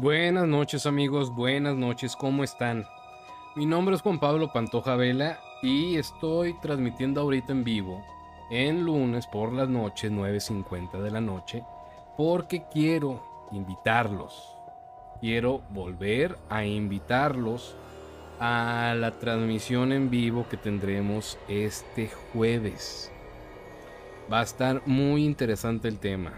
Buenas noches amigos, buenas noches, ¿cómo están? Mi nombre es Juan Pablo Pantoja Vela y estoy transmitiendo ahorita en vivo en lunes por las noches 9.50 de la noche porque quiero invitarlos, quiero volver a invitarlos a la transmisión en vivo que tendremos este jueves. Va a estar muy interesante el tema.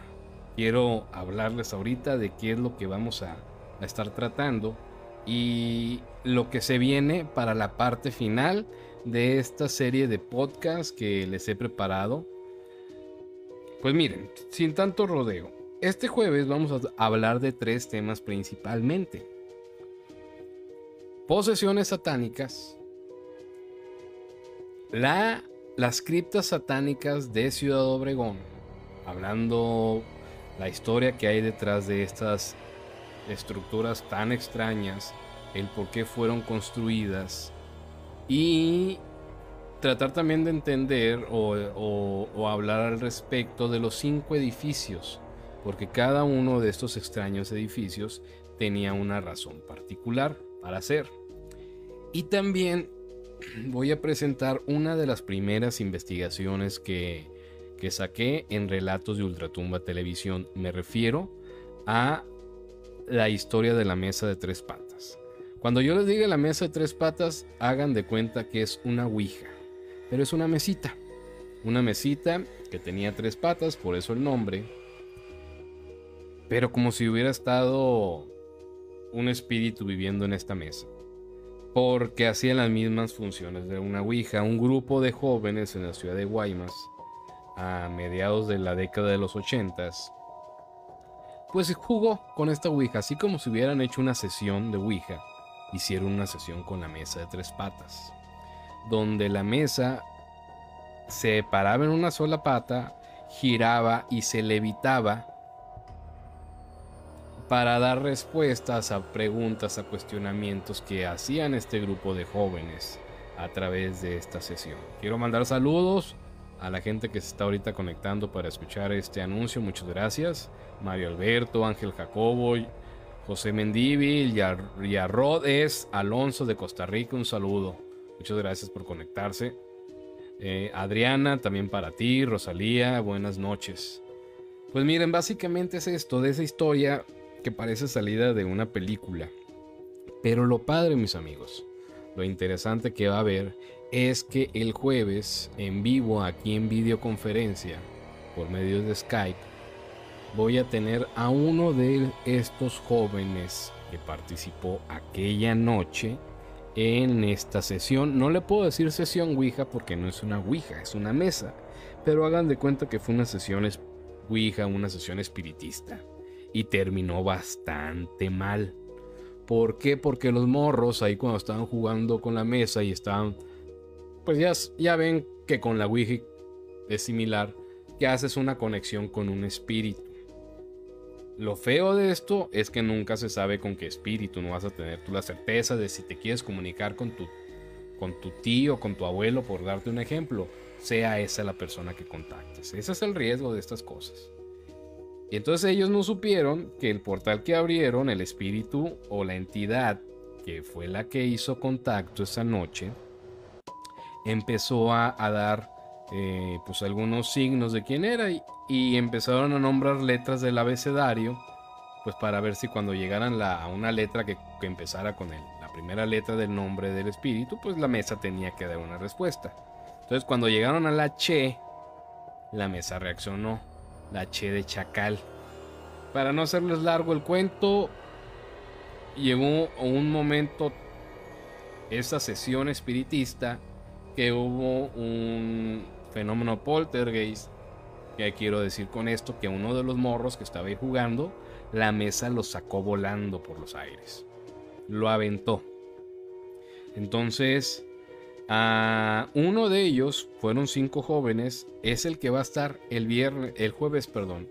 Quiero hablarles ahorita de qué es lo que vamos a, estar tratando y lo que se viene para la parte final de esta serie de podcast que les he preparado. Pues miren, sin tanto rodeo, este jueves vamos a hablar de tres temas principalmente. Posesiones satánicas, la, las criptas satánicas de Ciudad Obregón, hablando la historia que hay detrás de estas estructuras tan extrañas, el por qué fueron construidas y tratar también de entender o, o, hablar al respecto de los cinco edificios, porque cada uno de estos extraños edificios tenía una razón particular para hacer. Y también voy a presentar una de las primeras investigaciones que, que saqué en Relatos de Ultratumba Televisión. Me refiero a la historia de la mesa de tres patas. Cuando yo les diga la mesa de tres patas, hagan de cuenta que es una ouija, pero es una mesita. Una mesita que tenía tres patas, por eso el nombre. Pero como si hubiera estado un espíritu viviendo en esta mesa. Porque hacía las mismas funciones de una ouija. Un grupo de jóvenes en la ciudad de Guaymas, a mediados de la década de los ochentas, pues jugó con esta Ouija, así como si hubieran hecho una sesión de Ouija, hicieron una sesión con la mesa de tres patas, donde la mesa se paraba en una sola pata, giraba y se levitaba para dar respuestas a preguntas, a cuestionamientos que hacían este grupo de jóvenes a través de esta sesión. Quiero mandar saludos a la gente que se está ahorita conectando para escuchar este anuncio, muchas gracias. Mario Alberto, Ángel Jacobo, José Mendívil, Yarrod es Alonso de Costa Rica, un saludo. Muchas gracias por conectarse. Eh, Adriana, también para ti, Rosalía, buenas noches. Pues miren, básicamente es esto, de esa historia que parece salida de una película. Pero lo padre, mis amigos, lo interesante que va a haber es que el jueves en vivo aquí en videoconferencia por medio de Skype voy a tener a uno de estos jóvenes que participó aquella noche en esta sesión. No le puedo decir sesión Ouija porque no es una Ouija, es una mesa. Pero hagan de cuenta que fue una sesión Ouija, una sesión espiritista. Y terminó bastante mal. ¿Por qué? Porque los morros ahí cuando estaban jugando con la mesa y estaban... Pues ya, ya ven que con la Ouija es similar, que haces una conexión con un espíritu. Lo feo de esto es que nunca se sabe con qué espíritu, no vas a tener tú la certeza de si te quieres comunicar con tu, con tu tío, con tu abuelo, por darte un ejemplo, sea esa la persona que contactes. Ese es el riesgo de estas cosas. Y entonces ellos no supieron que el portal que abrieron, el espíritu o la entidad que fue la que hizo contacto esa noche, empezó a, dar eh, pues algunos signos de quién era y, empezaron a nombrar letras del abecedario, pues para ver si cuando llegaran a una letra que, que empezara con el, la primera letra del nombre del espíritu, pues la mesa tenía que dar una respuesta. Entonces cuando llegaron a la Che, la mesa reaccionó, la Che de Chacal. Para no hacerles largo el cuento, llegó un momento esa sesión espiritista que hubo un fenómeno poltergeist. Que quiero decir con esto que uno de los morros que estaba ahí jugando, la mesa lo sacó volando por los aires. Lo aventó. Entonces, a uno de ellos, fueron cinco jóvenes, es el que va a estar el viernes, el jueves, perdón,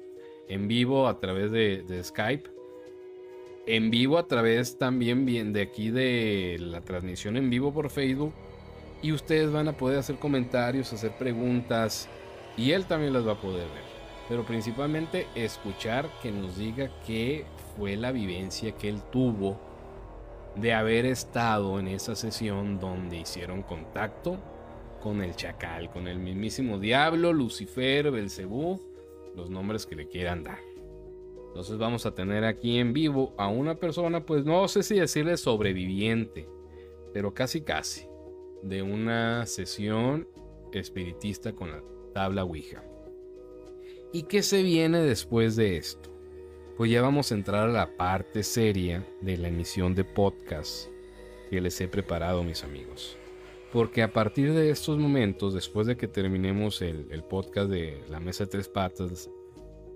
en vivo a través de, Skype. En vivo a través también de aquí de la transmisión en vivo por Facebook y ustedes van a poder hacer comentarios, hacer preguntas y él también las va a poder ver. pero principalmente escuchar que nos diga qué fue la vivencia que él tuvo de haber estado en esa sesión donde hicieron contacto con el chacal, con el mismísimo diablo, Lucifer, Belcebú, los nombres que le quieran dar. Entonces vamos a tener aquí en vivo a una persona, pues no sé si decirle sobreviviente, pero casi casi, de una sesión espiritista con la tabla Ouija. ¿Y qué se viene después de esto? Pues ya vamos a entrar a la parte seria de la emisión de podcast que les he preparado, mis amigos. Porque a partir de estos momentos, después de que terminemos el, el podcast de la mesa de tres patas,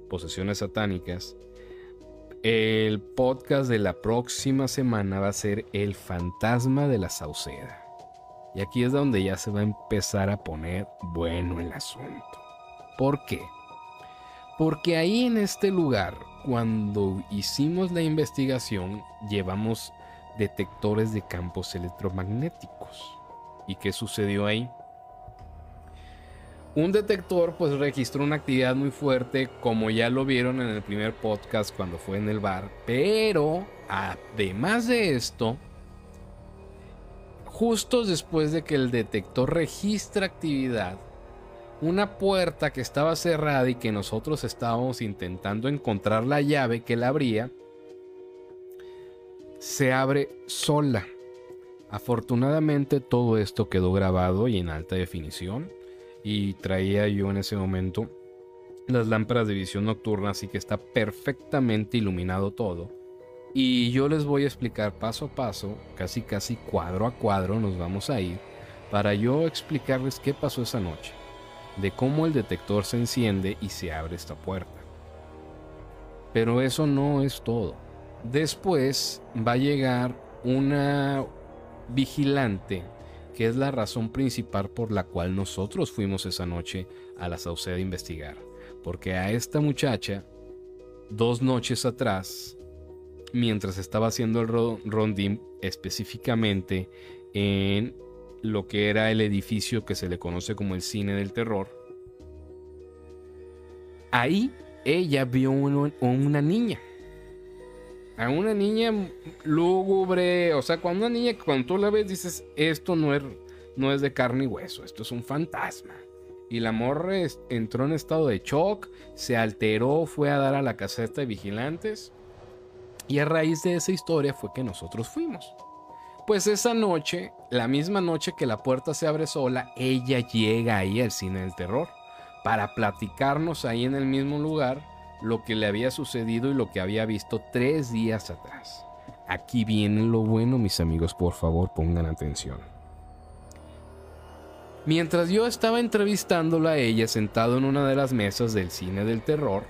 posesiones satánicas, el podcast de la próxima semana va a ser El fantasma de la Sauceda. Y aquí es donde ya se va a empezar a poner bueno el asunto. ¿Por qué? Porque ahí en este lugar, cuando hicimos la investigación, llevamos detectores de campos electromagnéticos. ¿Y qué sucedió ahí? Un detector pues registró una actividad muy fuerte como ya lo vieron en el primer podcast cuando fue en el bar. Pero además de esto, justo después de que el detector registra actividad, una puerta que estaba cerrada y que nosotros estábamos intentando encontrar la llave que la abría, se abre sola. Afortunadamente todo esto quedó grabado y en alta definición y traía yo en ese momento las lámparas de visión nocturna, así que está perfectamente iluminado todo. Y yo les voy a explicar paso a paso, casi casi cuadro a cuadro nos vamos a ir, para yo explicarles qué pasó esa noche de cómo el detector se enciende y se abre esta puerta. Pero eso no es todo. Después va a llegar una vigilante, que es la razón principal por la cual nosotros fuimos esa noche a la Sauceda a investigar. Porque a esta muchacha, dos noches atrás, mientras estaba haciendo el rondín específicamente en lo que era el edificio que se le conoce como el cine del terror. Ahí ella vio una niña. A una niña lúgubre. O sea, cuando una niña, cuando tú la ves, dices, esto no es, no es de carne y hueso, esto es un fantasma. Y la morra entró en estado de shock, se alteró, fue a dar a la caseta de vigilantes. Y a raíz de esa historia fue que nosotros fuimos. Pues esa noche, la misma noche que la puerta se abre sola, ella llega ahí al cine del terror para platicarnos ahí en el mismo lugar lo que le había sucedido y lo que había visto tres días atrás. Aquí viene lo bueno, mis amigos, por favor pongan atención. Mientras yo estaba entrevistándola a ella sentado en una de las mesas del cine del terror,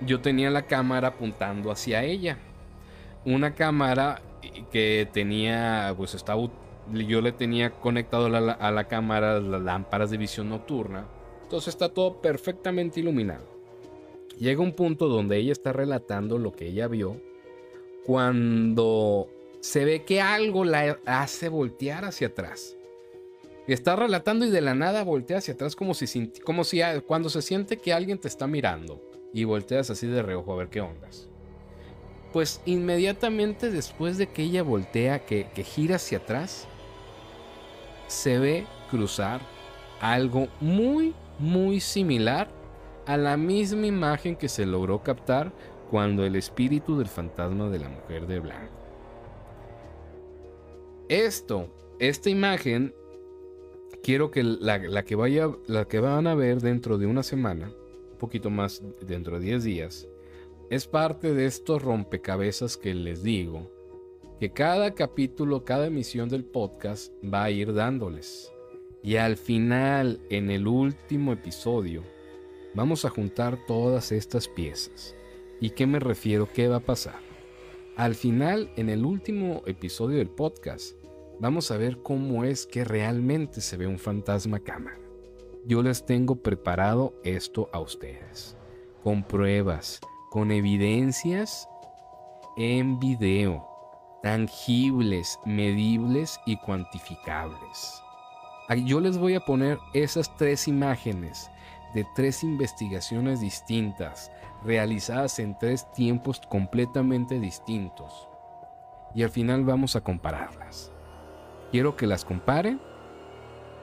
yo tenía la cámara apuntando hacia ella. Una cámara que tenía, pues estaba, yo le tenía conectado a la, cámara las lámparas de visión nocturna. Entonces está todo perfectamente iluminado. Llega un punto donde ella está relatando lo que ella vio cuando se ve que algo la hace voltear hacia atrás. Está relatando y de la nada voltea hacia atrás como si, como si cuando se siente que alguien te está mirando y volteas así de reojo a ver qué ondas pues inmediatamente después de que ella voltea, que, gira hacia atrás, se ve cruzar algo muy, muy similar a la misma imagen que se logró captar cuando el espíritu del fantasma de la mujer de blanco. Esto, esta imagen, quiero que la, la, que vaya, la que van a ver dentro de una semana, un poquito más dentro de 10 días, es parte de estos rompecabezas que les digo, que cada capítulo, cada emisión del podcast va a ir dándoles. Y al final, en el último episodio, vamos a juntar todas estas piezas. ¿Y qué me refiero? ¿Qué va a pasar? Al final, en el último episodio del podcast, vamos a ver cómo es que realmente se ve un fantasma cámara. Yo les tengo preparado esto a ustedes, con pruebas, con evidencias en video, tangibles, medibles y cuantificables. Yo les voy a poner esas tres imágenes de tres investigaciones distintas, realizadas en tres tiempos completamente distintos. Y al final vamos a compararlas. Quiero que las comparen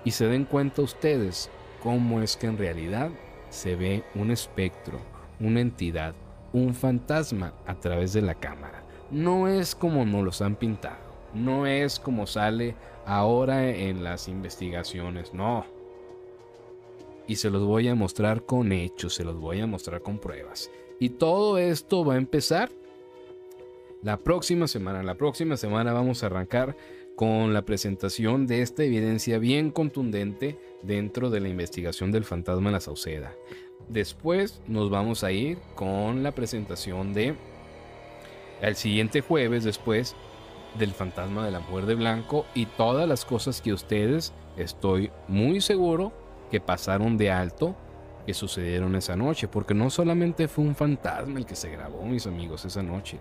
y se den cuenta ustedes cómo es que en realidad se ve un espectro, una entidad, un fantasma a través de la cámara. No es como nos los han pintado, no es como sale ahora en las investigaciones, no. Y se los voy a mostrar con hechos, se los voy a mostrar con pruebas. Y todo esto va a empezar la próxima semana. La próxima semana vamos a arrancar con la presentación de esta evidencia bien contundente dentro de la investigación del fantasma la Sauceda. Después nos vamos a ir con la presentación de el siguiente jueves después del fantasma de la mujer de blanco y todas las cosas que ustedes estoy muy seguro que pasaron de alto que sucedieron esa noche, porque no solamente fue un fantasma el que se grabó, mis amigos, esa noche.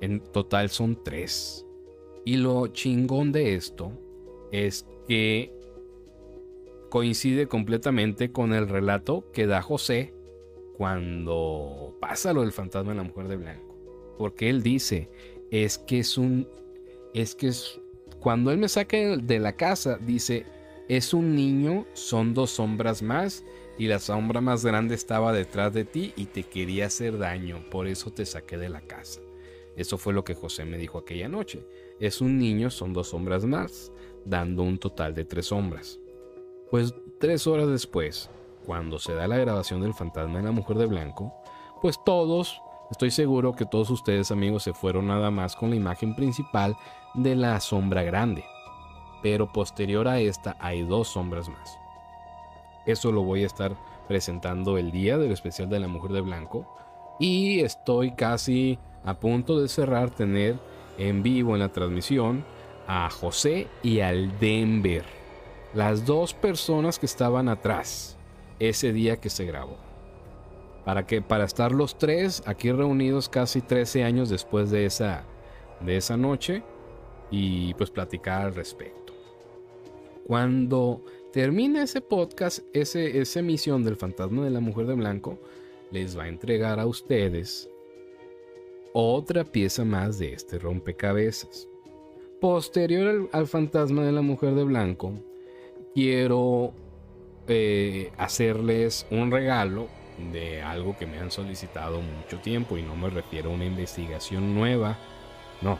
En total son tres. Y lo chingón de esto es que coincide completamente con el relato que da José cuando pasa lo del fantasma de la mujer de blanco. Porque él dice, es que es un, es que es, cuando él me saca de la casa, dice, es un niño, son dos sombras más y la sombra más grande estaba detrás de ti y te quería hacer daño, por eso te saqué de la casa. Eso fue lo que José me dijo aquella noche. Es un niño, son dos sombras más, dando un total de tres sombras. Pues tres horas después, cuando se da la grabación del fantasma de la mujer de blanco, pues todos, estoy seguro que todos ustedes amigos se fueron nada más con la imagen principal de la sombra grande. Pero posterior a esta hay dos sombras más. Eso lo voy a estar presentando el día del especial de la mujer de blanco. Y estoy casi a punto de cerrar tener en vivo en la transmisión a José y al Denver. Las dos personas que estaban atrás ese día que se grabó. Para que para estar los tres aquí reunidos casi 13 años después de esa de esa noche y pues platicar al respecto. Cuando termine ese podcast, ese, esa emisión del fantasma de la mujer de blanco, les va a entregar a ustedes otra pieza más de este rompecabezas. Posterior al, fantasma de la mujer de blanco, quiero eh, hacerles un regalo de algo que me han solicitado mucho tiempo y no me refiero a una investigación nueva, no,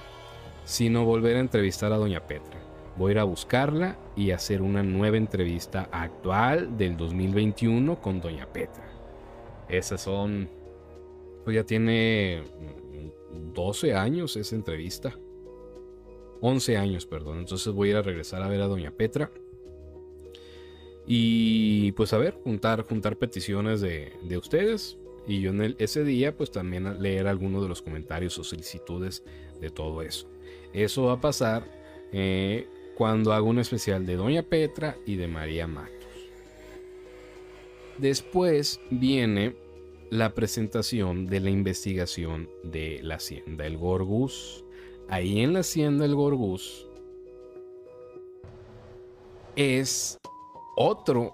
sino volver a entrevistar a Doña Petra. Voy a ir a buscarla y hacer una nueva entrevista actual del 2021 con Doña Petra. Esas son, pues ya tiene 12 años esa entrevista. 11 años, perdón. Entonces voy a ir a regresar a ver a Doña Petra. Y pues a ver, juntar, juntar peticiones de, ustedes. Y yo en ese día pues también leer algunos de los comentarios o solicitudes de todo eso. Eso va a pasar eh, cuando hago un especial de Doña Petra y de María Matos. Después viene la presentación de la investigación de la hacienda El Gorgus. Ahí en la hacienda El Gorgus es otro,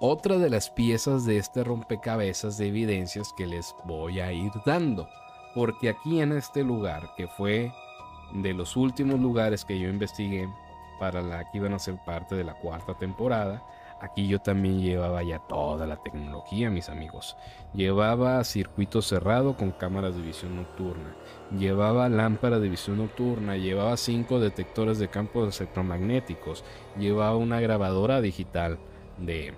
otra de las piezas de este rompecabezas de evidencias que les voy a ir dando. Porque aquí en este lugar, que fue de los últimos lugares que yo investigué para la que iban a ser parte de la cuarta temporada, Aquí yo también llevaba ya toda la tecnología, mis amigos. Llevaba circuito cerrado con cámaras de visión nocturna. Llevaba lámpara de visión nocturna. Llevaba cinco detectores de campos electromagnéticos. Llevaba una grabadora digital de,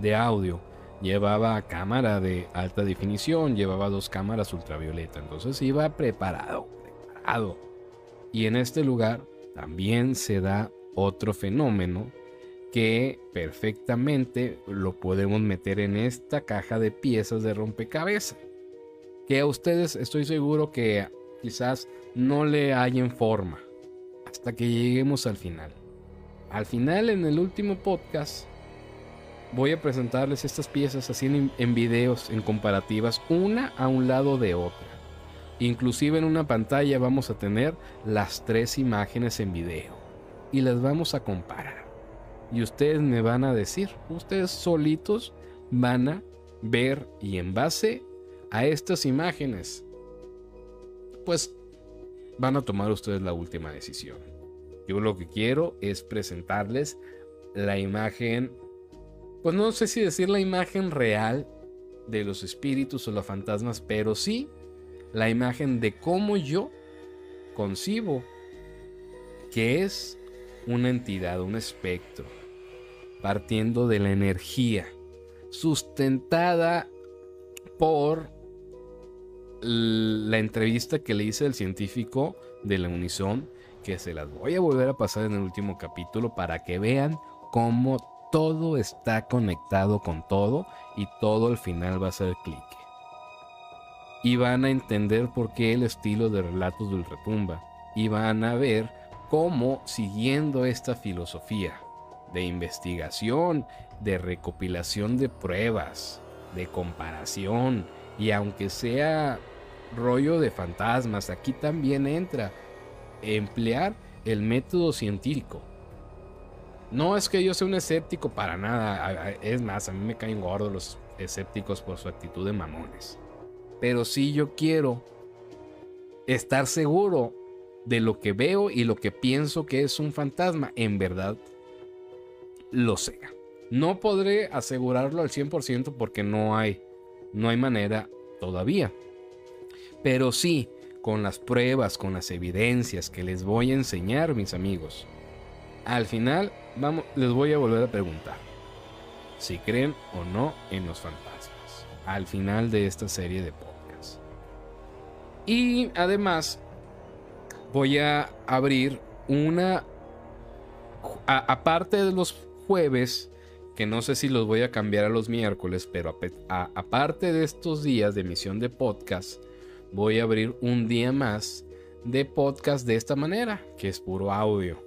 de audio. Llevaba cámara de alta definición. Llevaba dos cámaras ultravioleta. Entonces iba preparado, preparado. Y en este lugar también se da otro fenómeno que perfectamente lo podemos meter en esta caja de piezas de rompecabezas. Que a ustedes estoy seguro que quizás no le hallen forma hasta que lleguemos al final. Al final, en el último podcast, voy a presentarles estas piezas así en, en videos, en comparativas, una a un lado de otra. Inclusive en una pantalla vamos a tener las tres imágenes en video y las vamos a comparar y ustedes me van a decir, ustedes solitos van a ver y en base a estas imágenes, pues van a tomar ustedes la última decisión. Yo lo que quiero es presentarles la imagen, pues no sé si decir la imagen real de los espíritus o los fantasmas, pero sí la imagen de cómo yo concibo que es una entidad, un espectro, partiendo de la energía, sustentada por la entrevista que le hice al científico de la Unison, que se las voy a volver a pasar en el último capítulo para que vean cómo todo está conectado con todo y todo al final va a ser clic. Y van a entender por qué el estilo de relatos del retumba. Y van a ver cómo siguiendo esta filosofía de investigación, de recopilación de pruebas, de comparación, y aunque sea rollo de fantasmas, aquí también entra emplear el método científico. No es que yo sea un escéptico para nada, es más, a mí me caen gordos los escépticos por su actitud de mamones. Pero sí yo quiero estar seguro de lo que veo y lo que pienso que es un fantasma, en verdad lo sea. No podré asegurarlo al 100% porque no hay, no hay manera todavía. Pero sí, con las pruebas, con las evidencias que les voy a enseñar, mis amigos. Al final, vamos, les voy a volver a preguntar si creen o no en los fantasmas. Al final de esta serie de podcasts. Y además, voy a abrir una... aparte de los jueves, que no sé si los voy a cambiar a los miércoles, pero aparte de estos días de emisión de podcast, voy a abrir un día más de podcast de esta manera, que es puro audio.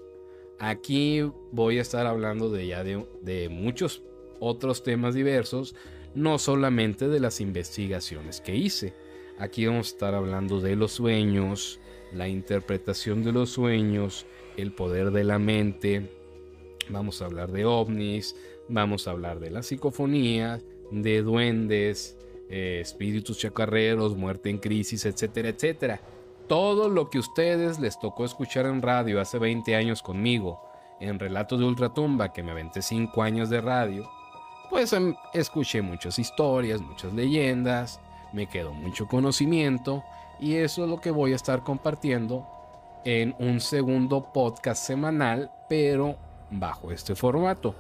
Aquí voy a estar hablando de ya de, de muchos otros temas diversos, no solamente de las investigaciones que hice. Aquí vamos a estar hablando de los sueños, la interpretación de los sueños, el poder de la mente. Vamos a hablar de ovnis, vamos a hablar de la psicofonía, de duendes, eh, espíritus chacarreros, muerte en crisis, etcétera, etcétera. Todo lo que ustedes les tocó escuchar en radio hace 20 años conmigo, en Relatos de Ultratumba, que me aventé 5 años de radio, pues em, escuché muchas historias, muchas leyendas, me quedó mucho conocimiento y eso es lo que voy a estar compartiendo en un segundo podcast semanal, pero bajo este formato.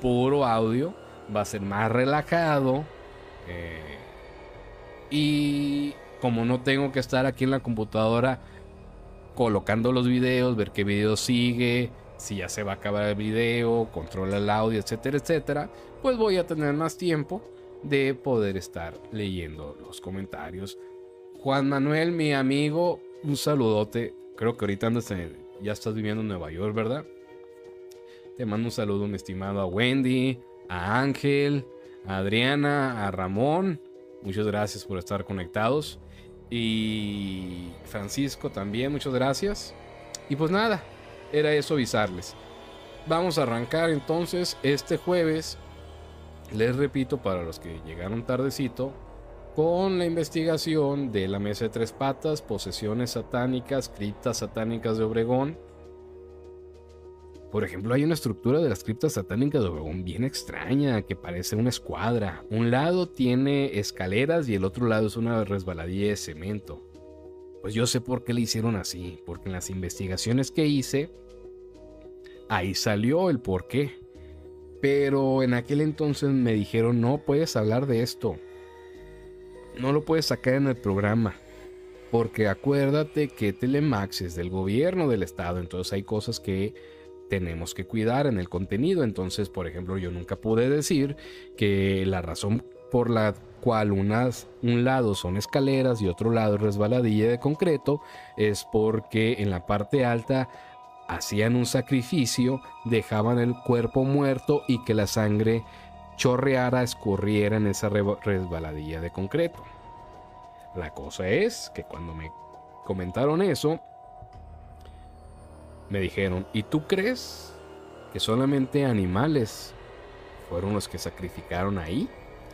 Puro audio, va a ser más relajado. Eh, y como no tengo que estar aquí en la computadora colocando los videos, ver qué video sigue, si ya se va a acabar el video, controla el audio, etcétera, etcétera, pues voy a tener más tiempo de poder estar leyendo los comentarios. Juan Manuel, mi amigo, un saludote. Creo que ahorita andas ya estás viviendo en Nueva York, ¿verdad? Te mando un saludo, mi estimado, a Wendy, a Ángel, a Adriana, a Ramón. Muchas gracias por estar conectados. Y Francisco también, muchas gracias. Y pues nada, era eso avisarles. Vamos a arrancar entonces este jueves les repito, para los que llegaron tardecito, con la investigación de la mesa de tres patas, posesiones satánicas, criptas satánicas de Obregón. Por ejemplo, hay una estructura de las criptas satánicas de Obregón bien extraña, que parece una escuadra. Un lado tiene escaleras y el otro lado es una resbaladilla de cemento. Pues yo sé por qué le hicieron así, porque en las investigaciones que hice, ahí salió el por qué. Pero en aquel entonces me dijeron, no puedes hablar de esto. No lo puedes sacar en el programa. Porque acuérdate que Telemax es del gobierno del estado. Entonces hay cosas que tenemos que cuidar en el contenido. Entonces, por ejemplo, yo nunca pude decir que la razón por la cual un lado son escaleras y otro lado resbaladilla de concreto es porque en la parte alta hacían un sacrificio, dejaban el cuerpo muerto y que la sangre chorreara, escurriera en esa resbaladilla de concreto. La cosa es que cuando me comentaron eso, me dijeron, ¿y tú crees que solamente animales fueron los que sacrificaron ahí,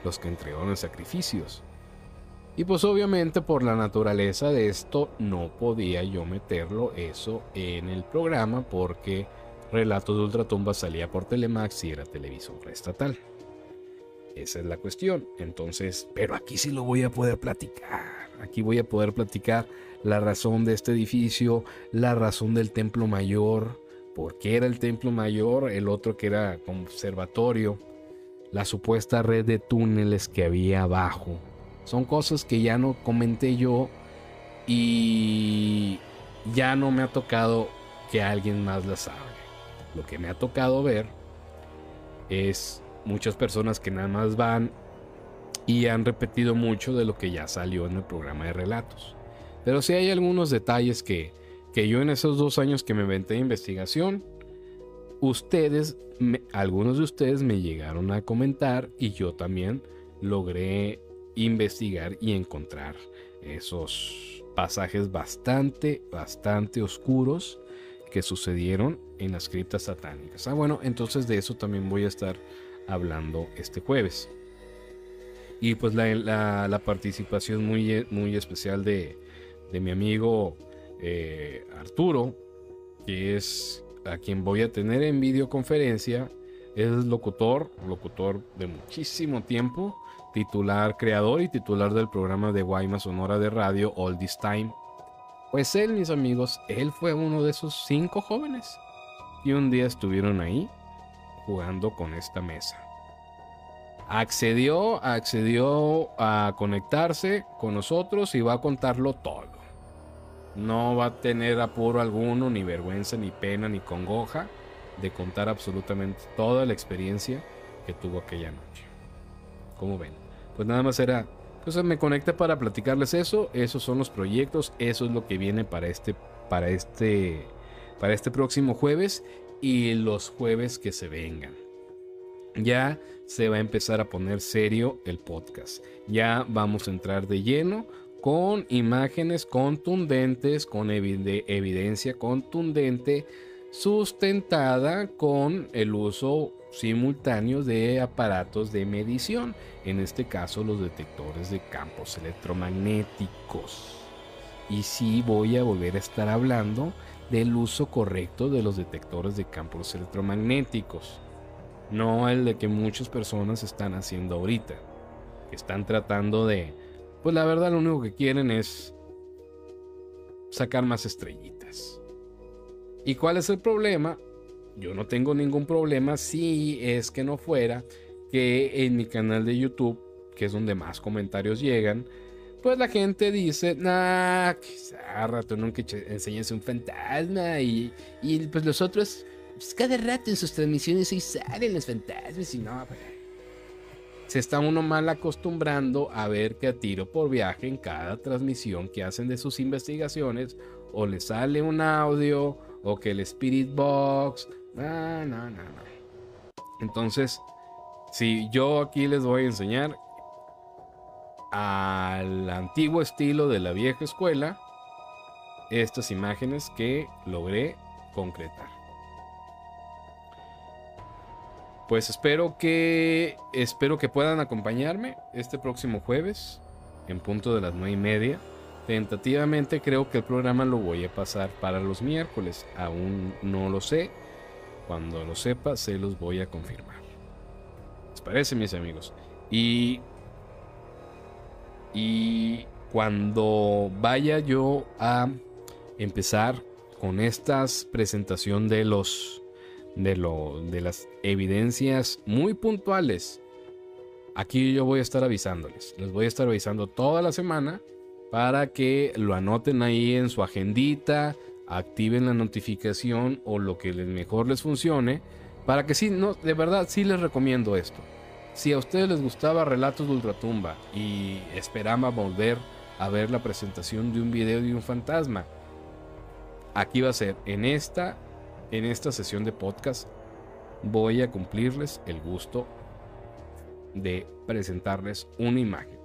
los que entregaron sacrificios. Y pues obviamente por la naturaleza de esto no podía yo meterlo eso en el programa porque Relatos de Ultratumba salía por Telemax y era televisora estatal. Esa es la cuestión. Entonces, pero aquí sí lo voy a poder platicar. Aquí voy a poder platicar la razón de este edificio, la razón del templo mayor, por qué era el templo mayor, el otro que era conservatorio, la supuesta red de túneles que había abajo. Son cosas que ya no comenté yo y ya no me ha tocado que alguien más las hable. Lo que me ha tocado ver es muchas personas que nada más van y han repetido mucho de lo que ya salió en el programa de relatos. Pero sí hay algunos detalles que, que yo en esos dos años que me inventé de investigación, ustedes, algunos de ustedes me llegaron a comentar y yo también logré investigar y encontrar esos pasajes bastante, bastante oscuros que sucedieron en las criptas satánicas. Ah, bueno, entonces de eso también voy a estar hablando este jueves. Y pues la, participación muy, muy especial de, mi amigo eh, Arturo, que es a quien voy a tener en videoconferencia. Es locutor, locutor de muchísimo tiempo, titular, creador y titular del programa de Guaymas Sonora de radio All This Time. Pues él, mis amigos, él fue uno de esos cinco jóvenes. Y un día estuvieron ahí jugando con esta mesa. Accedió, accedió a conectarse con nosotros y va a contarlo todo. No va a tener apuro alguno, ni vergüenza, ni pena, ni congoja de contar absolutamente toda la experiencia que tuvo aquella noche. Como ven, pues nada más era, pues me conecté para platicarles eso, esos son los proyectos, eso es lo que viene para este, para este, para este próximo jueves y los jueves que se vengan. Ya se va a empezar a poner serio el podcast. Ya vamos a entrar de lleno con imágenes contundentes, con evidencia contundente, sustentada con el uso simultáneo de aparatos de medición, en este caso los detectores de campos electromagnéticos. Y sí voy a volver a estar hablando del uso correcto de los detectores de campos electromagnéticos. No el de que muchas personas están haciendo ahorita. están tratando de... Pues la verdad lo único que quieren es sacar más estrellitas. ¿Y cuál es el problema? Yo no tengo ningún problema si es que no fuera que en mi canal de YouTube, que es donde más comentarios llegan, pues la gente dice, nah, que rato nunca enseñas un fantasma y, y pues los otros, pues cada rato en sus transmisiones ahí salen los fantasmas y no, pues, se está uno mal acostumbrando a ver que a tiro por viaje en cada transmisión que hacen de sus investigaciones o le sale un audio o que el Spirit Box. Entonces, si yo aquí les voy a enseñar al antiguo estilo de la vieja escuela estas imágenes que logré concretar. Pues espero que espero que puedan acompañarme este próximo jueves en punto de las nueve y media. Tentativamente creo que el programa lo voy a pasar para los miércoles. Aún no lo sé. Cuando lo sepa, se los voy a confirmar. ¿Les parece, mis amigos? Y y cuando vaya yo a empezar con esta presentación de los de lo de las evidencias muy puntuales, aquí yo voy a estar avisándoles. Les voy a estar avisando toda la semana para que lo anoten ahí en su agendita, activen la notificación o lo que mejor les funcione, para que sí, no, de verdad sí les recomiendo esto. Si a ustedes les gustaba Relatos de Ultratumba y esperaban volver a ver la presentación de un video de un fantasma, aquí va a ser en esta en esta sesión de podcast voy a cumplirles el gusto de presentarles una imagen.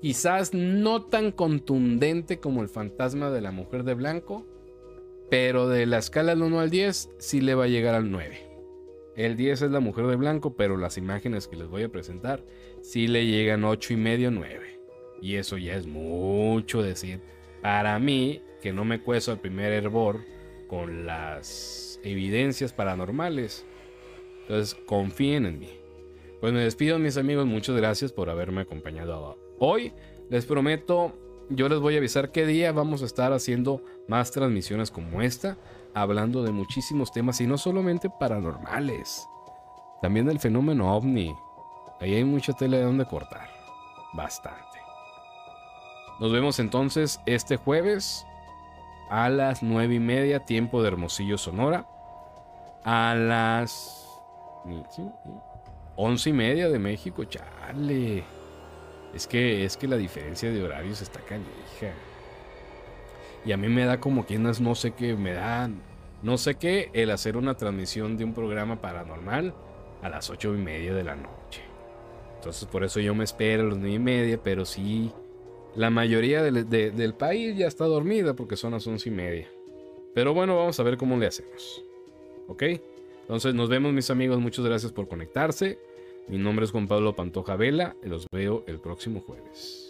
Quizás no tan contundente como el fantasma de la mujer de blanco, pero de la escala del 1 al 10 sí le va a llegar al 9. El 10 es la mujer de blanco, pero las imágenes que les voy a presentar sí le llegan 8 y medio, 9. Y eso ya es mucho decir. Para mí, que no me cueso al primer hervor con las evidencias paranormales. Entonces, confíen en mí. Pues me despido, mis amigos. Muchas gracias por haberme acompañado hoy. Les prometo, yo les voy a avisar qué día vamos a estar haciendo más transmisiones como esta, hablando de muchísimos temas y no solamente paranormales, también del fenómeno ovni. Ahí hay mucha tela de donde cortar. Bastante. Nos vemos entonces este jueves a las nueve y media, tiempo de Hermosillo, Sonora. A las once y media de México, chale. Es que, es que la diferencia de horarios está canija. Y a mí me da como que no sé qué, me da no sé qué el hacer una transmisión de un programa paranormal a las ocho y media de la noche. Entonces por eso yo me espero a las nueve y media, pero sí, la mayoría del, país ya está dormida porque son las once y media. Pero bueno, vamos a ver cómo le hacemos. ¿Ok? Entonces nos vemos mis amigos, muchas gracias por conectarse. Mi nombre es Juan Pablo Pantoja Vela los veo el próximo jueves.